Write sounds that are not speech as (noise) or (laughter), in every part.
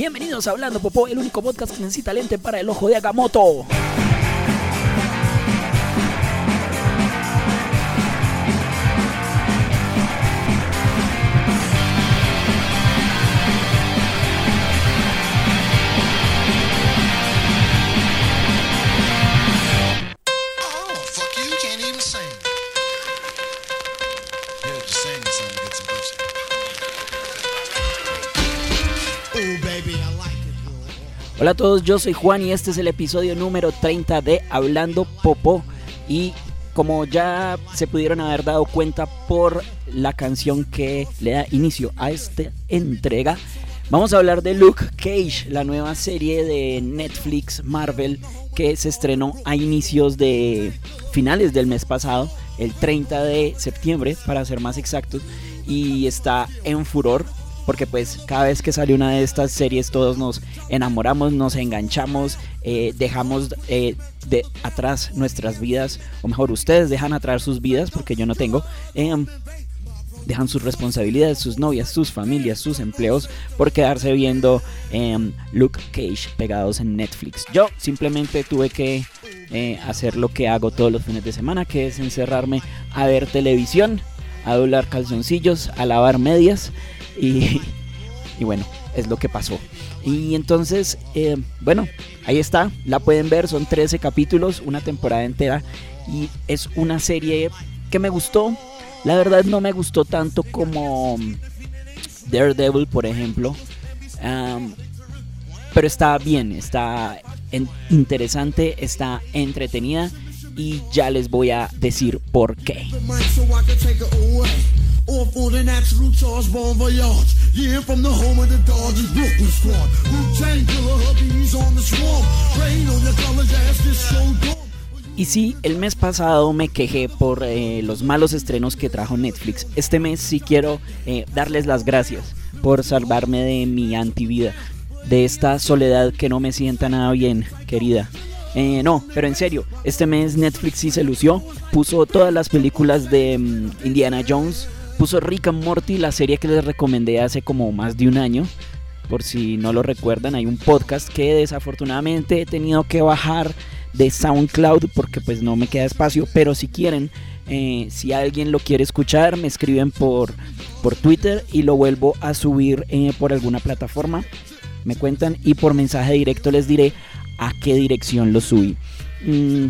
Bienvenidos a Hablando Popó, el único podcast que necesita lente para el ojo de Agamotto. Hola a todos, yo soy Juan y este es el episodio número 30 de Hablando Popó. Y como ya se pudieron haber dado cuenta por la canción que le da inicio a esta entrega, vamos a hablar de Luke Cage, la nueva serie de Netflix Marvel que se estrenó a inicios de finales del mes pasado, el 30 de septiembre para ser más exactos, y está en furor porque pues cada vez que sale una de estas series todos nos enamoramos, nos enganchamos, eh, dejamos eh, de atrás nuestras vidas, o mejor ustedes dejan atrás sus vidas porque yo no tengo. em, dejan sus responsabilidades, sus novias, sus familias, sus empleos por quedarse viendo em, Luke Cage pegados en Netflix. Yo simplemente tuve que eh, hacer lo que hago todos los fines de semana, que es encerrarme a ver televisión, a doblar calzoncillos, a lavar medias y, bueno, es lo que pasó. Y entonces, eh, bueno, ahí está, la pueden ver, son 13 capítulos, una temporada entera y es una serie que me gustó. La verdad no me gustó tanto como Daredevil, por ejemplo. Pero está bien, está interesante, está entretenida y ya les voy a decir por qué. For charge. Y sí, el mes pasado me quejé por eh, los malos estrenos que trajo Netflix. Este mes sí quiero eh, darles las gracias por salvarme de mi antivida, de esta soledad que no me sienta nada bien, querida. Eh, no, pero en serio, este mes Netflix sí se lució, puso todas las películas de mm, Indiana Jones, puso Rick and Morty, la serie que les recomendé hace como más de un año. Por si no lo recuerdan, hay un podcast que desafortunadamente he tenido que bajar de SoundCloud porque pues no me queda espacio, pero si quieren, eh, si alguien lo quiere escuchar, me escriben por, por Twitter y lo vuelvo a subir eh, por alguna plataforma, me cuentan y por mensaje directo les diré a qué dirección lo subí. Mm,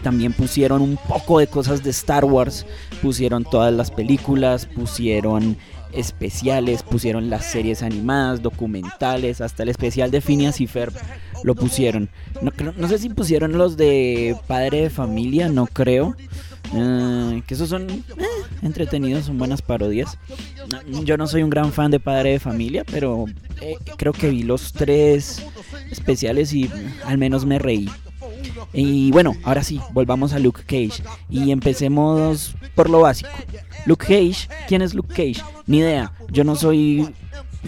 también pusieron un poco de cosas de Star Wars, pusieron todas las películas, pusieron especiales, pusieron las series animadas, documentales, hasta el especial de Phineas y Ferb lo pusieron. No, sé si pusieron los de Padre de Familia, no creo. Eh, que esos son eh, entretenidos, son buenas parodias. Yo no soy un gran fan de Padre de Familia, pero eh, creo que vi los tres especiales y al menos me reí. Y bueno, ahora sí, volvamos a Luke Cage y empecemos por lo básico. Luke Cage, ¿quién es Luke Cage? Ni idea, yo no soy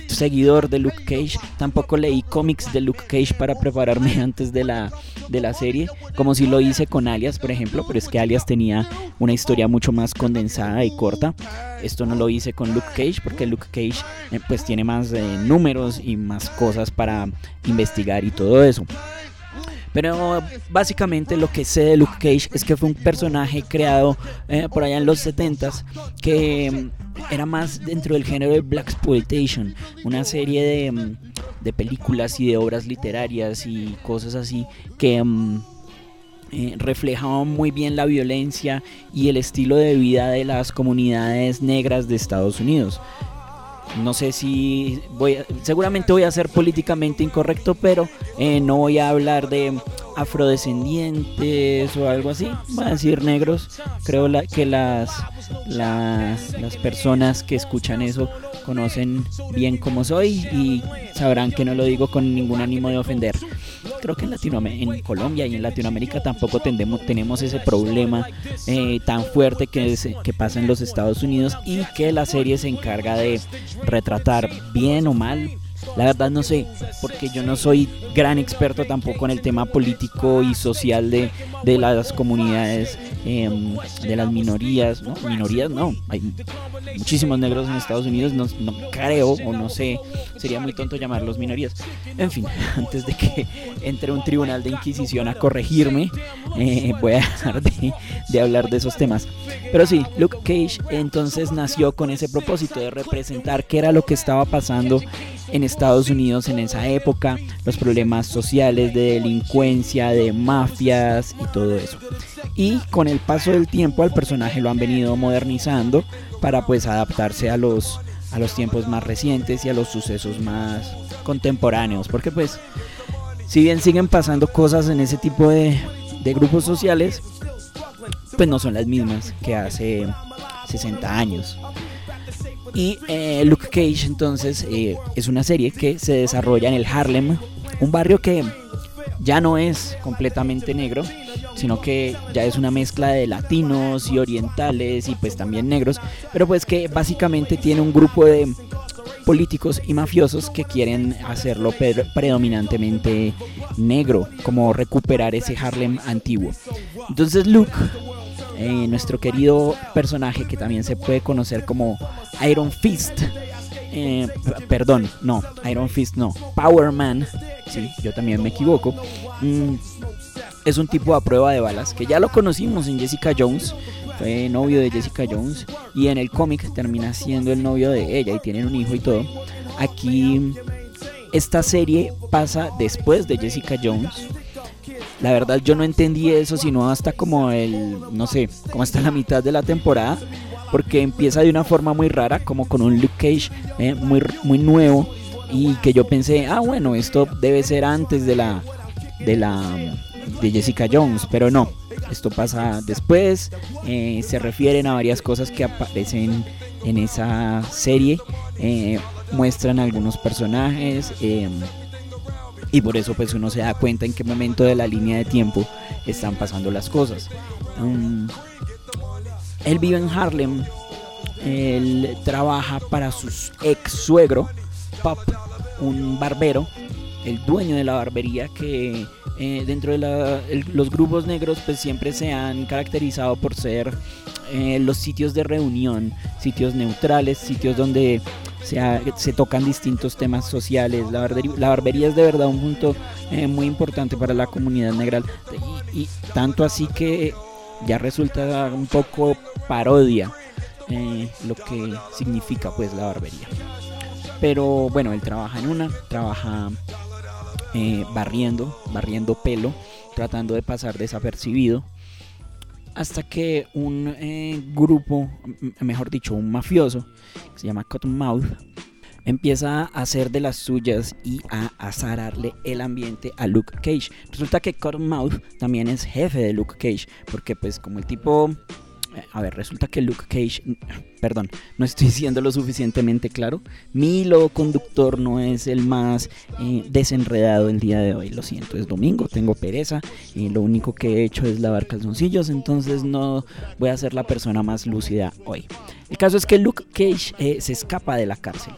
seguidor de Luke Cage, tampoco leí cómics de Luke Cage para prepararme (laughs) antes de la, de la serie, como si lo hice con Alias, por ejemplo, pero es que Alias tenía una historia mucho más condensada y corta. Esto no lo hice con Luke Cage porque Luke Cage eh, pues tiene más eh, números y más cosas para investigar y todo eso. Pero básicamente lo que sé de Luke Cage es que fue un personaje creado eh, por allá en los 70s que mm, era más dentro del género de Black Exploitation, una serie de, mm, de películas y de obras literarias y cosas así que eh, reflejaban muy bien la violencia y el estilo de vida de las comunidades negras de Estados Unidos. No sé si voy a- seguramente voy a ser políticamente incorrecto, pero eh, no voy a hablar de afrodescendientes o algo así. Voy a decir negros. Creo que las, las, las personas que escuchan eso conocen bien cómo soy y sabrán que no lo digo con ningún ánimo de ofender. Creo que en, Latinoamérica, en Colombia y en Latinoamérica tampoco tendemos, tenemos ese problema eh, tan fuerte que, es- que pasa en los Estados Unidos y que la serie se encarga de retratar bien o mal La verdad no sé, porque yo no soy gran experto tampoco en el tema político y social de, de las comunidades, em, de las minorías, ¿no? Minorías no, hay muchísimos negros en Estados Unidos, no, no creo o no sé, sería muy tonto llamarlos minorías. En fin, (laughs) antes de que entre un tribunal de inquisición a corregirme, eh, voy a dejar de, de hablar de esos temas. Pero sí, Luke Cage entonces nació con ese propósito de representar qué era lo que estaba pasando en Estados Unidos en esa época, los problemas sociales de delincuencia, de mafias y todo eso. Y con el paso del tiempo al personaje lo han venido modernizando para pues adaptarse a los a los tiempos más recientes y a los sucesos más contemporáneos, porque pues si bien siguen pasando cosas en ese tipo de, de grupos sociales, pues no son las mismas que hace 60 años. Y eh, Luke Cage entonces eh, es una serie que se desarrolla en el Harlem, un barrio que ya no es completamente negro, sino que ya es una mezcla de latinos y orientales y pues también negros, pero pues que básicamente tiene un grupo de políticos y mafiosos que quieren hacerlo predominantemente negro, como recuperar ese Harlem antiguo. Entonces Luke eh, nuestro querido personaje que también se puede conocer como Iron Fist. Eh, perdón, no, Iron Fist no, Power Man, sí, yo también me equivoco. Mm, es un tipo a prueba de balas que ya lo conocimos en Jessica Jones, fue novio de Jessica Jones y en el cómic termina siendo el novio de ella y tienen un hijo y todo. Aquí esta serie pasa después de Jessica Jones la verdad yo no entendí eso sino hasta como el, no sé, como hasta la mitad de la temporada, porque empieza de una forma muy rara, como con un Luke Cage eh, muy, muy nuevo y que yo pensé, ah bueno, esto debe ser antes de la, de la, de Jessica Jones, pero no, esto pasa después, eh, se refieren a varias cosas que aparecen en esa serie, eh, muestran algunos personajes y por eso pues uno se da cuenta en qué momento de la línea de tiempo están pasando las cosas. Él vive en Harlem, él trabaja para su ex suegro, Pop, un barbero, el dueño de la barbería que eh, dentro de los grupos negros pues siempre se han caracterizado por ser eh, los sitios de reunión, sitios neutrales, sitios donde se, tocan distintos temas sociales. La barbería, es de verdad un punto eh, muy importante para la comunidad negra y, tanto así que ya resulta un poco parodia lo que significa pues la barbería. Pero bueno, él trabaja en una, trabaja eh, barriendo, barriendo pelo, tratando de pasar desapercibido hasta que un eh, grupo, mejor dicho, un mafioso, que se llama Cottonmouth, empieza a hacer de las suyas y a azararle el ambiente a Luke Cage. Resulta que Cottonmouth también es jefe de Luke Cage, porque pues como el tipo a ver, resulta que Luke Cage, (laughs) perdón, no estoy (laughs) siendo lo suficientemente claro. Mi hilo conductor no es el más eh, desenredado el día de hoy. Lo siento, es domingo, tengo pereza y lo único que he hecho es lavar calzoncillos, entonces no voy a ser la persona más lúcida hoy. El caso es que Luke Cage eh, se escapa de la cárcel.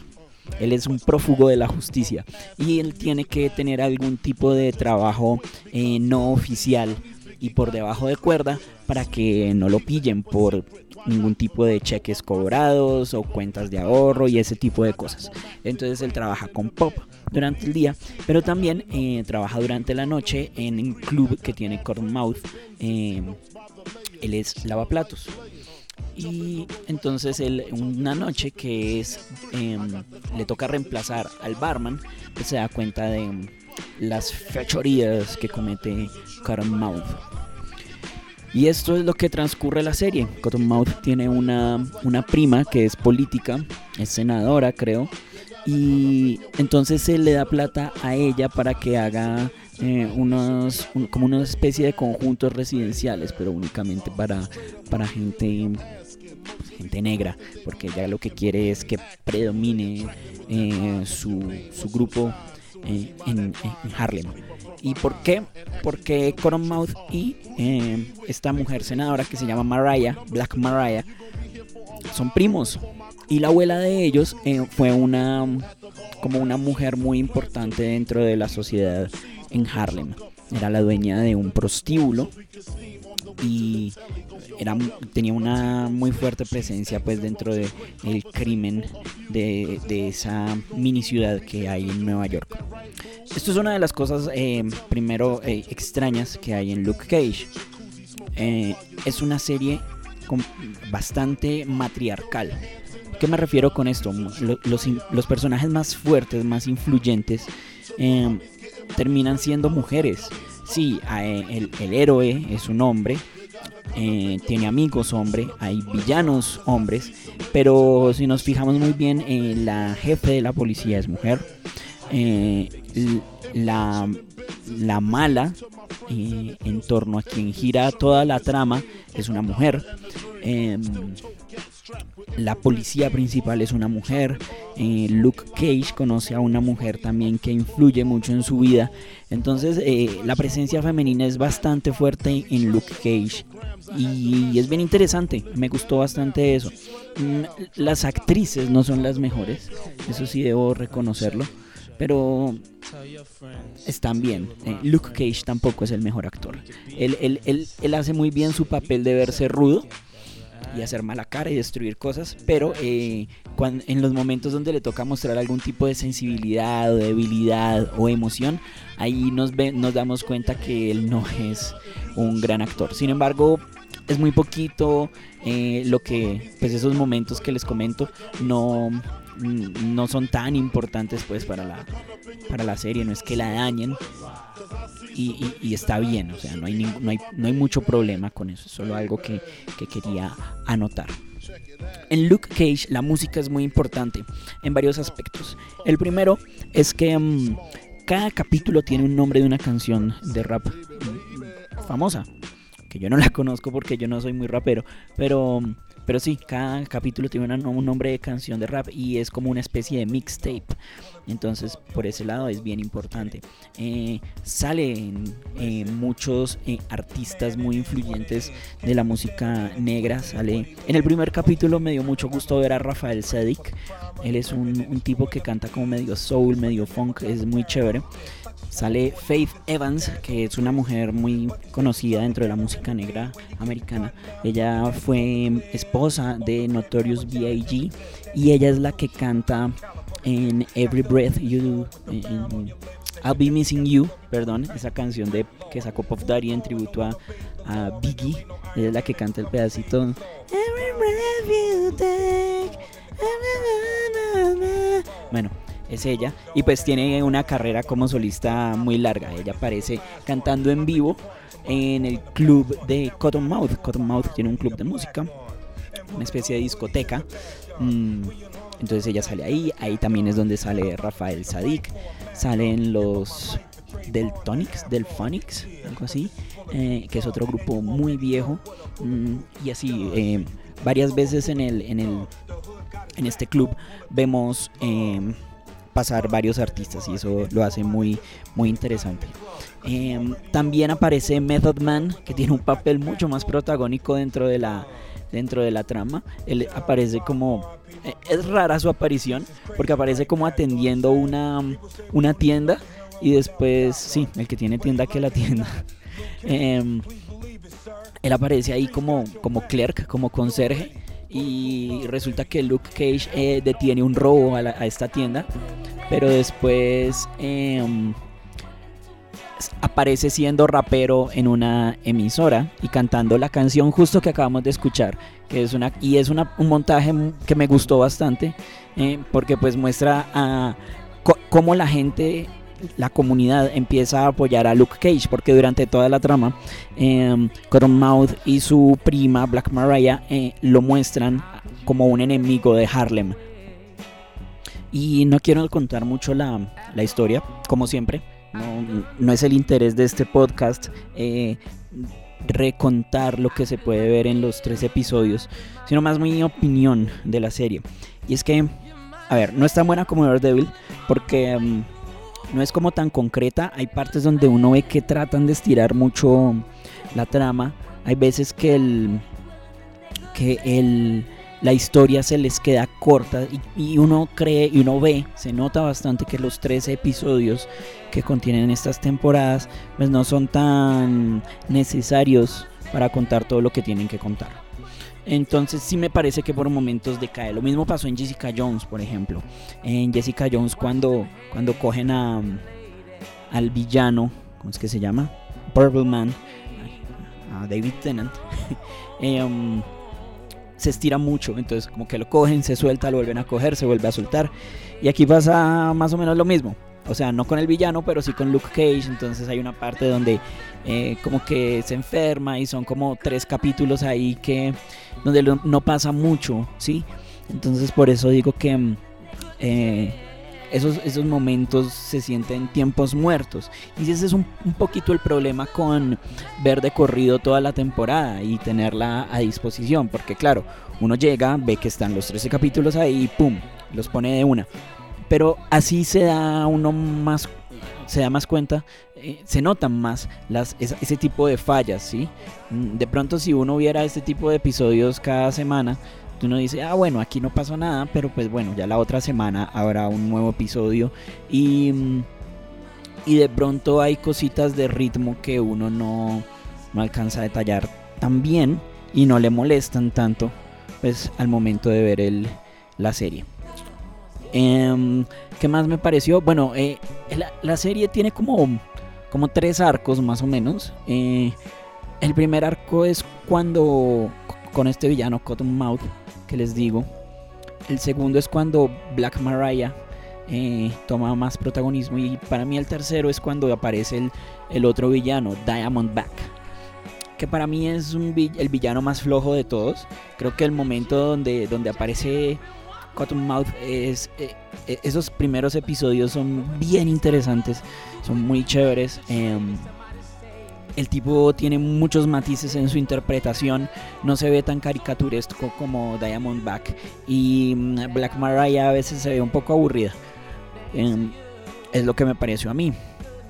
Él es un prófugo de la justicia y él tiene que tener algún tipo de trabajo eh, no oficial y por debajo de cuerda para que no lo pillen por ningún tipo de cheques cobrados o cuentas de ahorro y ese tipo de cosas. Entonces él trabaja con Pop durante el día, pero también eh, trabaja durante la noche en un club que tiene Cornmouth. Eh, él es lavaplatos. Y entonces él, una noche que es, em, le toca reemplazar al barman, pues se da cuenta de las fechorías que comete Cottonmouth. Y esto es lo que transcurre la serie. Cottonmouth tiene una, una prima que es política, es senadora creo, y entonces se le da plata a ella para que haga eh, unos, como una especie de conjuntos residenciales, pero únicamente para, para gente gente negra, porque ella lo que quiere es que predomine eh, su, su, grupo eh, en, Harlem. ¿Y por qué? Porque Cottonmouth y eh, esta mujer senadora que se llama Mariah, Black Mariah, son primos. Y la abuela de ellos fue una como una mujer muy importante dentro de la sociedad en Harlem. Era la dueña de un prostíbulo y era, tenía una muy fuerte presencia pues dentro del el crimen de, de, esa mini ciudad que hay en Nueva York. Esto es una de las cosas eh, primero eh, extrañas que hay en Luke Cage. Eh, es una serie bastante matriarcal. ¿Qué me refiero con esto? Los, los personajes más fuertes, más influyentes, terminan siendo mujeres. Sí, el héroe es un hombre, eh, tiene amigos hombre, hay villanos hombres, pero si nos fijamos muy bien, eh, la jefe de la policía es mujer, eh, la, la, mala en torno a quien gira toda la trama es una mujer. La policía principal es una mujer. Eh, Luke Cage conoce a una mujer también que influye mucho en su vida. Entonces eh, la presencia femenina es bastante fuerte en Luke Cage. Y es bien interesante, me gustó bastante eso. Mm, las actrices no son las mejores, eso sí debo reconocerlo, pero están bien. Eh, Luke Cage tampoco es el mejor actor. Él, él, él hace muy bien su papel de verse rudo, y hacer mala cara y destruir cosas, pero eh, en los momentos donde le toca mostrar algún tipo de sensibilidad o debilidad o emoción, ahí nos, nos damos cuenta que él no es un gran actor. Sin embargo, es muy poquito eh, lo que, pues esos momentos que les comento no, no son tan importantes pues para la, para la serie, no es que la dañen, y, está bien, o sea, no hay, no, hay, no hay mucho problema con eso, es solo algo que, quería anotar. En Luke Cage la música es muy importante en varios aspectos. El primero es que mm, cada capítulo tiene un nombre de una canción de rap famosa, que yo no la conozco porque yo no soy muy rapero, pero pero sí, cada capítulo tiene un nombre de canción de rap y es como una especie de mixtape. Entonces, por ese lado es bien importante. Eh, salen eh, muchos eh, artistas muy influyentes de la música negra. Sale. En el primer capítulo me dio mucho gusto ver a Rafael Sadik. Él es un, un tipo que canta como medio soul, medio funk. Es muy chévere sale Faith Evans, que es una mujer muy conocida dentro de la música negra americana. Ella fue esposa de Notorious B.I.G. y ella es la que canta en Every Breath You I'll Be Missing You, perdón, esa canción de que sacó Puff Daddy en tributo a, Biggie. Ella es la que canta el pedacito Every breath you take. Bueno, es ella y pues tiene una carrera como solista muy larga. Ella aparece cantando en vivo en el club de Cottonmouth. Cottonmouth tiene un club de música, una especie de discoteca. Mm, entonces ella sale ahí, ahí también es donde sale Rafael Sadik, salen los del Tonics, del Phonics, algo así, eh, que es otro grupo muy viejo mm, y así eh, varias veces en el en el en este club vemos eh, pasar varios artistas y eso lo hace muy, muy interesante. Em, también aparece Method Man, que tiene un papel mucho más protagónico dentro de la, dentro de la trama. Él aparece como... Eh, es rara su aparición, porque aparece como atendiendo una, una tienda y después, sí, el que tiene tienda que la tienda. (laughs) Em, él aparece ahí como, como clerk, como conserje y resulta que Luke Cage eh, detiene un robo a, esta tienda, pero después em, aparece siendo rapero en una emisora y cantando la canción justo que acabamos de escuchar, que es una y es un montaje que me gustó bastante eh, porque pues muestra cómo la gente la comunidad empieza a apoyar a Luke Cage porque durante toda la trama eh, Cottonmouth y su prima Black Mariah eh, lo muestran como un enemigo de Harlem. Y no quiero contar mucho la, historia como siempre. No, es el interés de este podcast eh, recontar lo que se puede ver en los tres episodios sino más mi opinión de la serie. Y es que a ver no es tan buena como Daredevil porque mm, no es como tan concreta. Hay partes donde uno ve que tratan de estirar mucho la trama. Hay veces que el que el, la historia se les queda corta y, uno cree y uno ve, se nota bastante que los 13 episodios que contienen estas temporadas pues no son tan necesarios para contar todo lo que tienen que contar. Entonces sí me parece que por momentos decae. Lo mismo pasó en Jessica Jones, por ejemplo. En Jessica Jones cuando, cuando cogen a, al villano, ¿cómo es que se llama? Purple Man, a David Tennant. (laughs) eh, um, se estira mucho, entonces como que lo cogen, se suelta, lo vuelven a coger, se vuelve a soltar. Y aquí pasa más o menos lo mismo. O sea, no con el villano, pero sí con Luke Cage. Entonces hay una parte donde eh, como que se enferma y son como tres capítulos ahí que donde no pasa mucho, ¿sí? Entonces por eso digo que mm, eh, esos, esos momentos se sienten tiempos muertos. Y ese es un, un, poquito el problema con ver de corrido toda la temporada y tenerla a disposición. Porque claro, uno llega, ve que están los 13 capítulos ahí y ¡pum! Los pone de una. Pero así se da uno más, se da más cuenta, eh, se notan más las, ese, tipo de fallas, ¿sí? Mm, de pronto si uno viera este tipo de episodios cada semana, uno dice, ah, bueno, aquí no pasó nada, pero pues bueno, ya la otra semana habrá un nuevo episodio y, mm, y de pronto hay cositas de ritmo que uno no, no alcanza a detallar tan bien y no le molestan tanto pues al momento de ver el, la serie. Eh, ¿Qué más me pareció? Bueno, eh, la, la, serie tiene como, como tres arcos más o menos. Eh, el primer arco es cuando con este villano Cottonmouth que les digo. El segundo es cuando Black Mariah eh, toma más protagonismo. Y para mí el tercero es cuando aparece el, el otro villano, Diamondback. Que para mí es un, el villano más flojo de todos. Creo que el momento donde, donde aparece Cottonmouth es eh, eh, esos primeros episodios son bien interesantes, son muy chéveres. Em, el tipo tiene muchos matices en su interpretación, no se ve tan caricaturesco como Diamondback y mm, Black Mariah a veces se ve un poco aburrida. Em, es lo que me pareció a mí.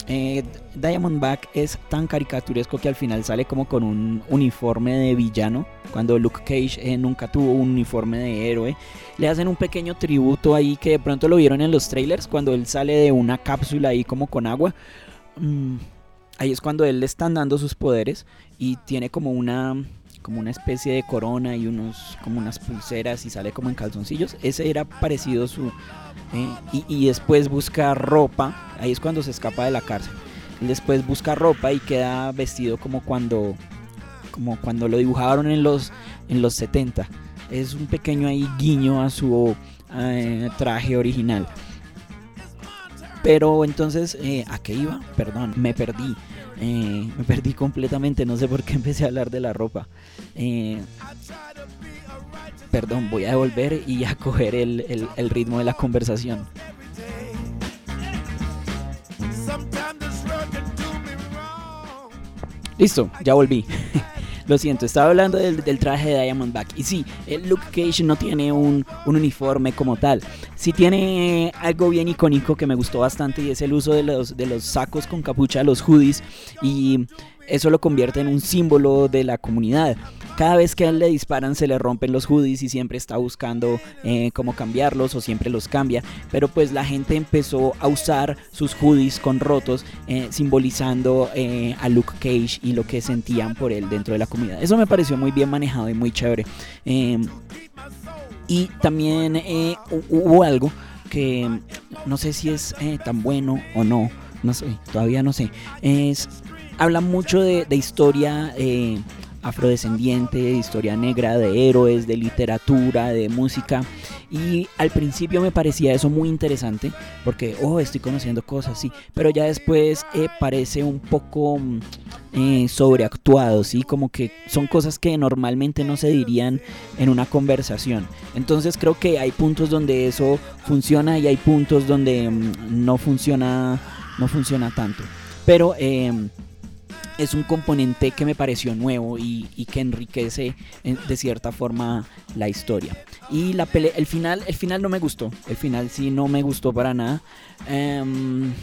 Eh, Diamondback es tan caricaturesco que al final sale como con un uniforme de villano. Cuando Luke Cage eh, nunca tuvo un uniforme de héroe. Le hacen un pequeño tributo ahí que de pronto lo vieron en los trailers. Cuando él sale de una cápsula ahí como con agua. Mm, ahí es cuando él le están dando sus poderes. Y tiene como una como una especie de corona y unos como unas pulseras y sale como en calzoncillos. Ese era parecido su eh, y, después busca ropa. Ahí es cuando se escapa de la cárcel. Después busca ropa y queda vestido como cuando como cuando lo dibujaron en los en los 70. Es un pequeño ahí guiño a su eh, traje original. Pero entonces, eh, ¿a qué iba? Perdón, me perdí. Eh, me perdí completamente, no sé por qué empecé a hablar de la ropa. Eh, perdón, voy a devolver y a coger el, el ritmo de la conversación. Listo, ya volví. (laughs) Lo siento, estaba hablando del, traje de Diamondback. Y sí, el Luke Cage no tiene un, uniforme como tal. Sí tiene algo bien icónico que me gustó bastante y es el uso de los, de los sacos con capucha, los hoodies. Y eso lo convierte en un símbolo de la comunidad. Cada vez que le disparan se le rompen los hoodies y siempre está buscando eh, cómo cambiarlos o siempre los cambia. Pero pues la gente empezó a usar sus hoodies con rotos eh, simbolizando eh, a Luke Cage y lo que sentían por él dentro de la comunidad. Eso me pareció muy bien manejado y muy chévere. Em, y también hubo algo que no sé si es tan bueno o no. No sé, todavía no sé. Es habla mucho de, historia eh, afrodescendiente, de historia negra, de héroes, de literatura, de música. Y al principio me parecía eso muy interesante, porque, oh, estoy conociendo cosas, sí, pero ya después eh, parece un poco mm, eh, sobreactuado, sí, como que son cosas que normalmente no se dirían en una conversación. Entonces creo que hay puntos donde eso funciona y hay puntos donde mm, no funciona, no funciona tanto. Pero em, es un componente que me pareció nuevo y, que enriquece de cierta forma la historia. Y la pelea, el final, el final no me gustó. El final sí no me gustó para nada. Em,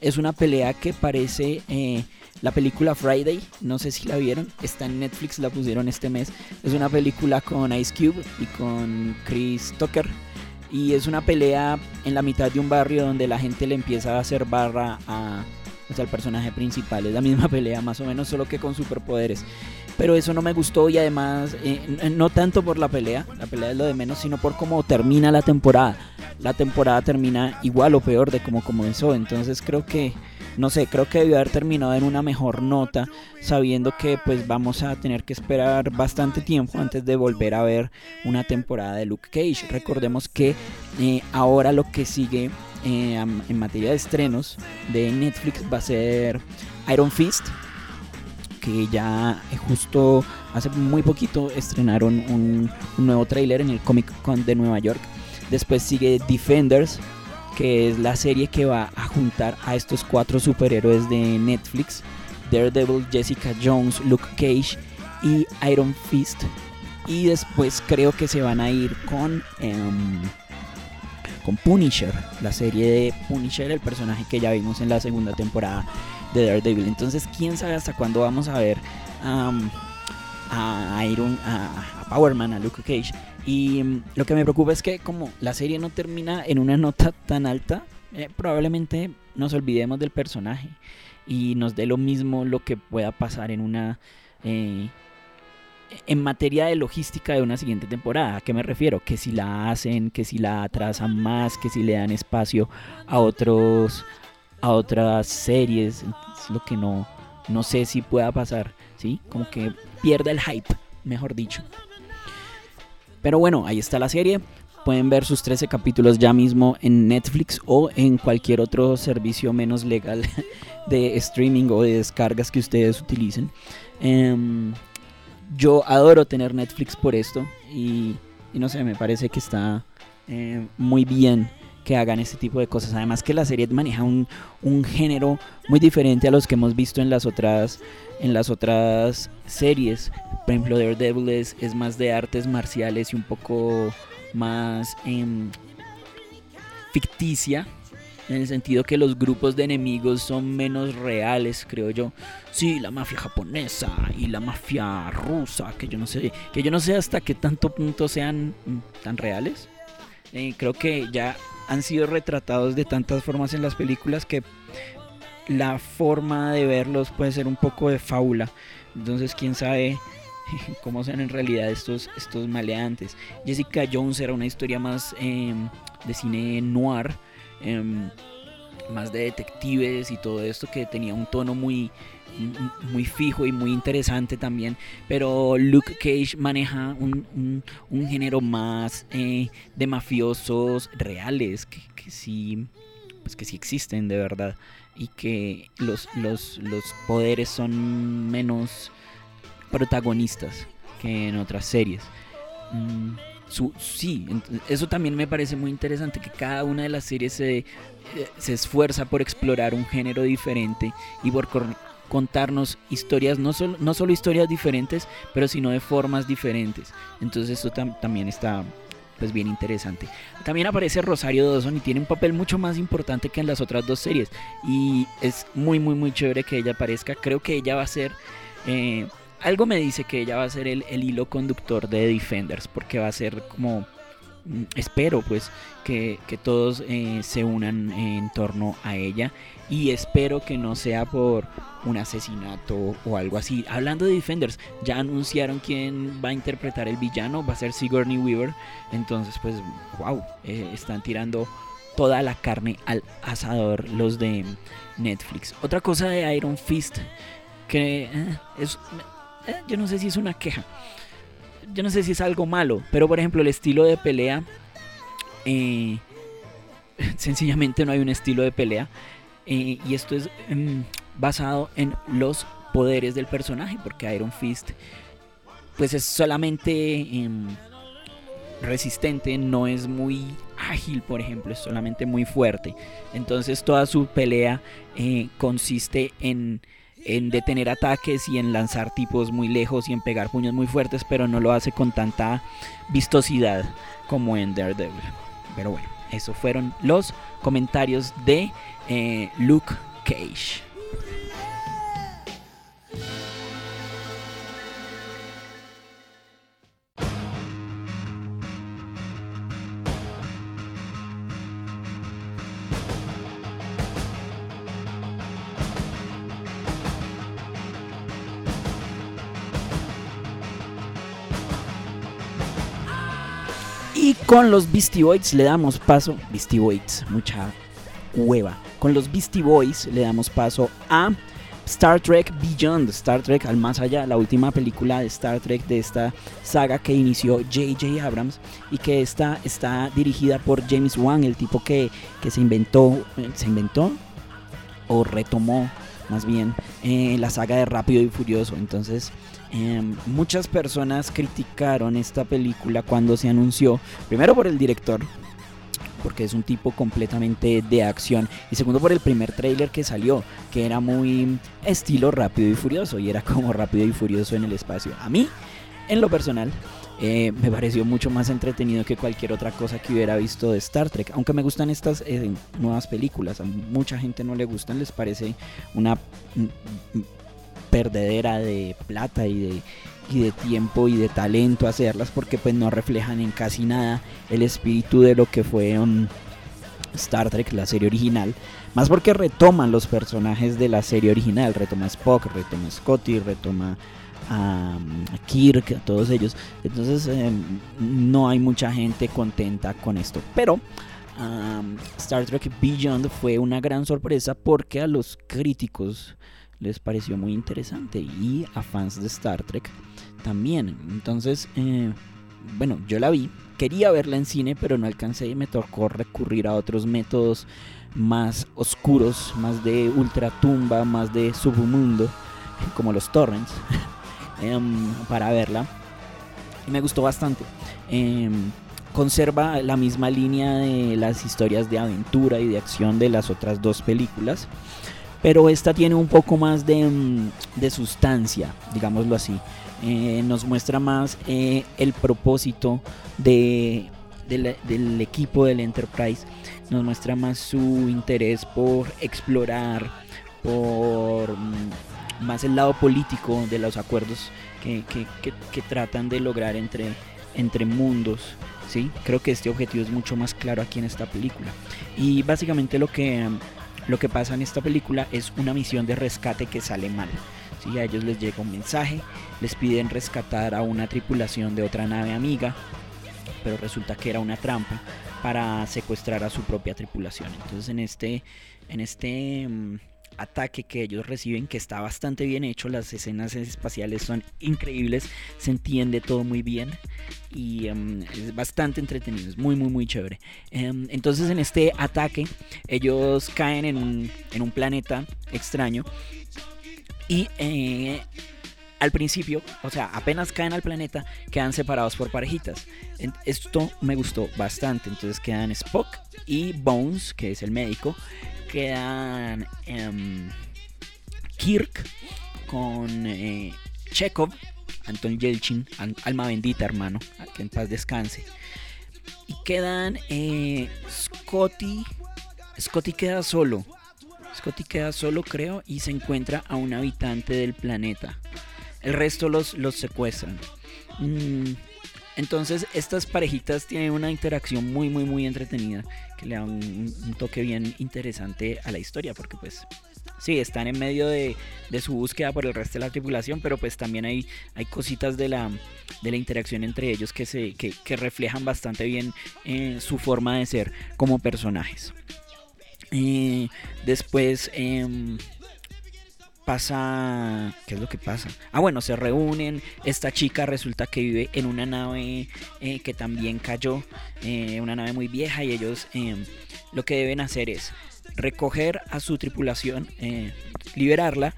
es una pelea que parece eh, la película Friday, no sé si la vieron, está en Netflix, la pusieron este mes. Es una película con Ice Cube y con Chris Tucker. Y es una pelea en la mitad de un barrio donde la gente le empieza a hacer barra a, al personaje principal. Es la misma (laughs) pelea, más o menos, solo que con superpoderes. Pero eso no me gustó y además, eh, no tanto por la pelea, la pelea es lo de menos, sino por cómo termina la temporada. La temporada termina igual o peor de como comenzó. Entonces creo que no sé, creo que debió haber terminado en una mejor nota, sabiendo que pues vamos a tener que esperar bastante tiempo antes de volver a ver una temporada de Luke Cage. Recordemos que eh, ahora lo que sigue eh, en materia de estrenos de Netflix va a ser Iron Fist, que ya eh, justo hace muy poquito estrenaron un, nuevo tráiler en el Comic Con de Nueva York. Después sigue Defenders, que es la serie que va a juntar a estos cuatro superhéroes de Netflix, Daredevil, Jessica Jones, Luke Cage y Iron Fist. Y después creo que se van a ir con, em, con Punisher, la serie de Punisher, el personaje que ya vimos en la segunda temporada de Daredevil. Entonces, quién sabe hasta cuándo vamos a ver a Iron, a, a Powerman, a Luke Cage y mm, lo que me preocupa es que como la serie no termina en una (laughs) nota tan alta, eh, probablemente nos olvidemos del personaje y nos dé lo mismo lo que pueda pasar en una... Eh, en materia de logística de una siguiente temporada, ¿a qué me refiero? Que si la hacen, que si la atrasan más, que si le dan espacio a otros a otras series, es lo que no no sé si pueda pasar, ¿sí? Como que pierda el hype, mejor dicho. Pero bueno, ahí está la serie. Pueden ver sus 13 capítulos ya mismo en Netflix o en cualquier otro servicio menos legal (laughs) de streaming o de descargas que ustedes utilicen. Em, yo adoro tener Netflix por esto y, no sé, me parece que está eh, muy bien que hagan este tipo de cosas. Además que la serie maneja un, un, género muy diferente a los que hemos visto en las otras, en las otras series. Por ejemplo, Daredevil es, es más de artes marciales y un poco más em, ficticia. En el sentido que los grupos de enemigos son menos reales, creo yo. Sí, la mafia japonesa y la mafia rusa, que yo no sé, que yo no sé hasta qué tanto punto sean mm, tan reales. Eh, creo que ya han sido retratados de tantas formas en las películas que la forma de verlos puede ser un poco de fábula. Entonces, quién sabe (laughs) cómo sean en realidad estos, estos maleantes. Jessica Jones era una historia más em, de cine noir, em, más de detectives y todo esto que tenía un tono muy, muy fijo y muy interesante también. Pero Luke Cage maneja un, género más eh, de mafiosos reales que, que, sí, pues que sí existen de verdad y que los, los, los poderes son menos protagonistas que en otras series. Mm, su, sí, eso también me parece muy interesante, que cada una de las series se, eh, se esfuerza por explorar un género diferente y por contarnos historias, no solo, no solo historias diferentes, pero sino de formas diferentes. Entonces eso también está pues bien interesante. También aparece Rosario Dawson y tiene un papel mucho más importante que en las otras dos series. Y es muy, muy, muy chévere que ella aparezca. Creo que ella va a ser... Eh, algo me dice que ella va a ser el, el hilo conductor de Defenders, porque va a ser como Mm, espero pues que, todos eh, se unan en torno a ella y espero que no sea por un asesinato o algo así. Hablando de Defenders, ya anunciaron quién va a interpretar el villano, va a ser Sigourney Weaver, entonces pues wow, eh, están tirando toda la carne al asador los de Netflix. Otra cosa de Iron Fist que eh, es, yo no sé si es una queja yo no sé si es algo malo, pero por ejemplo el estilo de pelea, eh, (laughs) sencillamente no hay un estilo de pelea. Eh, y esto es em, basado en los poderes del personaje, porque Iron Fist pues es solamente em, resistente, no es muy ágil, por ejemplo, es solamente muy fuerte. Entonces toda su pelea eh, consiste en en detener ataques y en lanzar tipos muy lejos y en pegar puños muy fuertes, pero no lo hace con tanta vistosidad como en Daredevil. Pero bueno, esos fueron los comentarios de eh, Luke Cage. Con los Beastie Boys le damos paso, Beastie Boys, mucha hueva. Con los Beastie Boys le damos paso a Star Trek Beyond, Star Trek al más allá, la última película de Star Trek de esta saga que inició J.J. Abrams y que está, dirigida por James Wan, el tipo que, que se inventó, eh, se inventó o retomó más bien eh, la saga de Rápido y Furioso. Entonces, em, muchas personas criticaron esta película cuando se anunció, primero por el director, porque es un tipo completamente de acción, y segundo por el primer tráiler que salió, que era muy estilo Rápido y Furioso, y era como Rápido y Furioso en el espacio. A mí, en lo personal, eh, me pareció mucho más entretenido que cualquier otra cosa que hubiera visto de Star Trek. Aunque me gustan estas eh, nuevas películas, a mucha gente no le gustan, les parece una mm, mm, perdedera de plata y de, y de tiempo y de talento hacerlas porque pues no reflejan en casi nada el espíritu de lo que fue um, Star Trek, la serie original. Más porque retoman los personajes de la serie original, retoma Spock, retoma Scotty, retoma a, Kirk, a todos ellos. Entonces em, no hay mucha gente contenta con esto. Pero Star Trek Beyond fue una gran sorpresa porque a los críticos les pareció muy interesante y a fans de Star Trek también. Entonces, eh, bueno, yo la vi. Quería verla en cine, pero no alcancé y me tocó recurrir a otros métodos más oscuros, más de ultratumba, más de submundo, (laughs) como los torrents. Em, para verla. Y me gustó bastante. Em, conserva la misma línea de las historias de aventura y de acción de las otras dos películas. Pero esta tiene un poco más de, em, de sustancia, digámoslo así. Eh, nos muestra más eh, el propósito de, del equipo del Enterprise. Nos muestra más su interés por explorar, por mm, más el lado político de los acuerdos que, tratan de lograr entre, entre mundos. ¿sí? Creo que este objetivo es mucho más claro aquí en esta película. Y básicamente lo que, lo que pasa en esta película es una misión de rescate que sale mal. ¿sí? A ellos les llega un mensaje, les piden rescatar a una tripulación de otra nave amiga, pero resulta que era una trampa para secuestrar a su propia tripulación. Entonces en este, en este mm, ataque que ellos reciben, que está bastante bien hecho, las escenas espaciales son increíbles, se entiende todo muy bien y em, es bastante entretenido, es muy muy muy chévere. Em, entonces en este ataque ellos caen en un, en un planeta extraño y eh, al principio, o sea, apenas caen al planeta, quedan separados por parejitas. Esto me gustó bastante. Entonces quedan Spock y Bones, que es el médico, quedan em, Kirk con eh, Chekhov, Anton Yelchin, alma bendita hermano, que en paz descanse. Y quedan eh, Scotty, Scotty queda solo, Scotty queda solo creo y se encuentra a un habitante del planeta. El resto los, los secuestran. Mm, entonces estas parejitas tienen una interacción muy muy muy entretenida que le da un, toque bien interesante a la historia porque pues sí, están en medio de, su búsqueda por el resto de la tripulación, pero pues también hay, hay cositas de la, de la interacción entre ellos que, se, que, reflejan bastante bien eh, su forma de ser como personajes. Y después... Em, pasa... ¿Qué es lo que pasa? Ah, bueno, se reúnen. Esta chica resulta que vive en una nave eh, que también cayó. Eh, una nave muy vieja y ellos em, lo que deben hacer es recoger a su tripulación, eh, liberarla,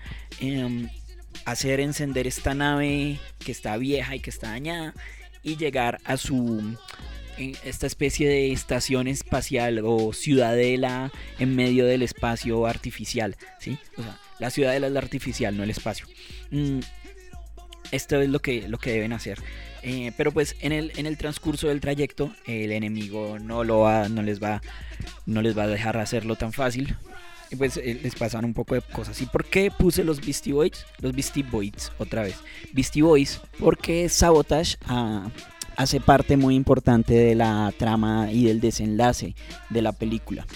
hacer encender esta nave que está vieja y que está dañada y llegar a su esta especie de estación espacial o ciudadela en medio del espacio artificial, ¿sí? O sea, la ciudadela es la artificial, no el espacio. Mm, esto es lo que, lo que deben hacer. Eh, pero pues en el, en el transcurso del trayecto el enemigo no, lo va, no, les va, no les va a dejar hacerlo tan fácil. Y pues eh, les pasan un poco de cosas. ¿Y por qué puse los Beastie Boys? Los Beastie Boys otra vez. Beastie Boys porque Sabotage ah, hace parte muy importante de la trama y del desenlace de la película.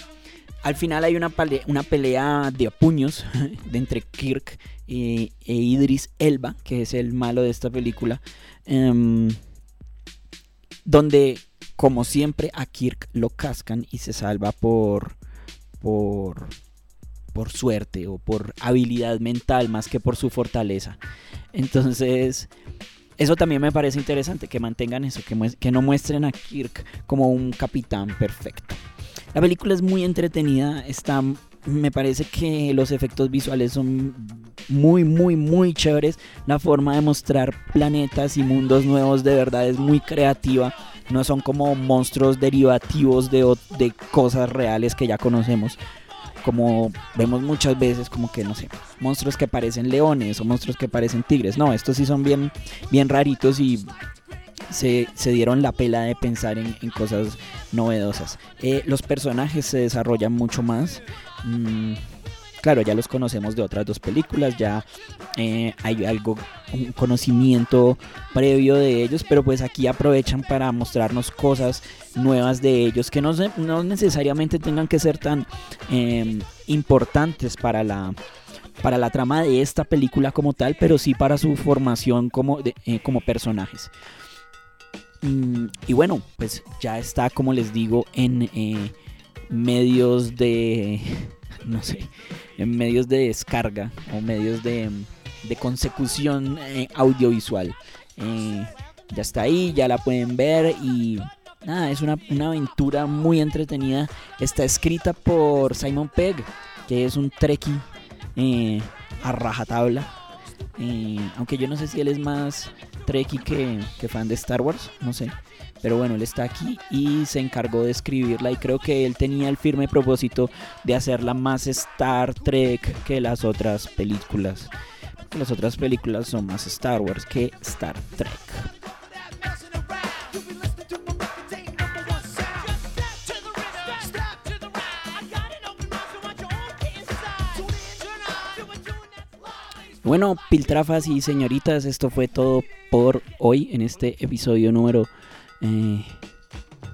Al final hay una, pelea, de puños (laughs) de entre Kirk e, Idris Elba, que es el malo de esta película, em, donde como siempre a Kirk lo cascan y se salva por por por suerte o por habilidad mental más que por su fortaleza. Entonces, eso también me parece interesante, que mantengan eso, que no muestren a Kirk como un capitán perfecto. La película es muy entretenida, está, me parece que los efectos visuales son muy, muy, muy chéveres. La forma de mostrar planetas y mundos nuevos de verdad es muy creativa. No son como monstruos derivativos de, de cosas reales que ya conocemos como vemos muchas veces, como que no sé, monstruos que parecen leones o monstruos que parecen tigres. No, estos sí son bien, bien raritos y se, dieron la pela de pensar en, cosas novedosas. Eh, los personajes se desarrollan mucho más. Mm, claro, ya los conocemos de otras dos películas, ya eh, hay algo, un conocimiento previo de ellos, pero pues aquí aprovechan para mostrarnos cosas nuevas de ellos que no, no necesariamente tengan que ser tan em, importantes para la, para la trama de esta película como tal, pero sí para su formación como, eh, como personajes. Mm, y bueno, pues ya está, como les digo, en eh, medios de (laughs) no sé, en medios de descarga o medios de, consecución eh, audiovisual. Eh, ya está ahí, ya la pueden ver y nada, es una, aventura muy entretenida. Está escrita por Simon Pegg, que es un trekkie a rajatabla. aunque yo no sé si él es más trekkie que, que fan de Star Wars, no sé. Pero bueno, él está aquí y se encargó de escribirla y creo que él tenía el firme propósito de hacerla más Star Trek que las otras películas. Porque las otras películas son más Star Wars que Star Trek. Bueno, piltrafas y señoritas, esto fue todo por hoy en este episodio número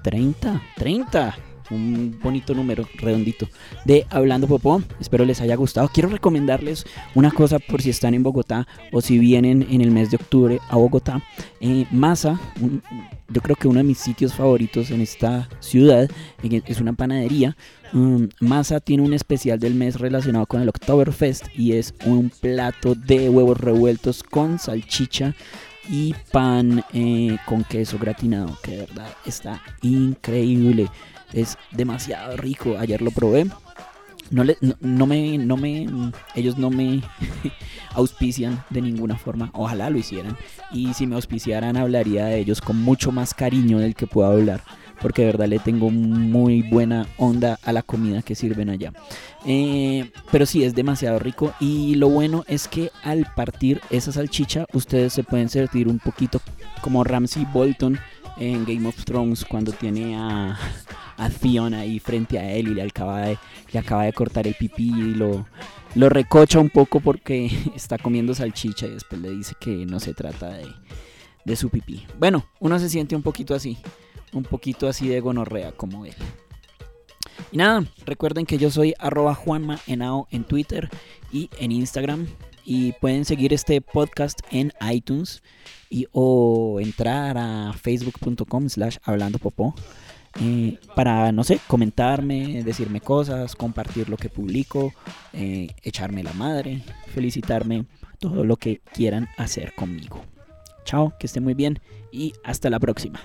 30, eh, 30, un bonito número redondito de Hablando Popó. Espero les haya gustado. Quiero recomendarles una cosa por si están en Bogotá o si vienen en el mes de octubre a Bogotá. Eh, Masa, yo creo que uno de mis sitios favoritos en esta ciudad es una panadería. Um, Masa tiene un especial del mes relacionado con el Oktoberfest y es un plato de huevos revueltos con salchicha y pan eh, con queso gratinado, que de verdad está increíble. Es demasiado rico. Ayer lo probé. No, le, no, me, no me, ellos no me (laughs) auspician de ninguna forma. Ojalá lo hicieran. Y si me auspiciaran, hablaría de ellos con mucho más cariño del que puedo hablar porque de verdad le tengo muy buena onda a la comida que sirven allá. Eh, pero sí, es demasiado rico y lo bueno es que al partir esa salchicha ustedes se pueden sentir un poquito como Ramsey Bolton en Game of Thrones cuando tiene a, a ahí frente a él y le acaba de, le acaba de cortar el pipí y lo, lo recocha un poco porque (laughs) está comiendo salchicha y después le dice que no se trata de, de su pipí. Bueno, uno se siente un poquito así un poquito así de gonorrea como él. Y nada, recuerden que yo soy arroba Juanma en Twitter y en Instagram. Y pueden seguir este podcast en iTunes y o entrar a facebook.com slash hablando popó para, no sé, comentarme, decirme cosas, compartir lo que publico, eh, echarme la madre, felicitarme, todo lo que quieran hacer conmigo. Chao, que estén muy bien y hasta la próxima.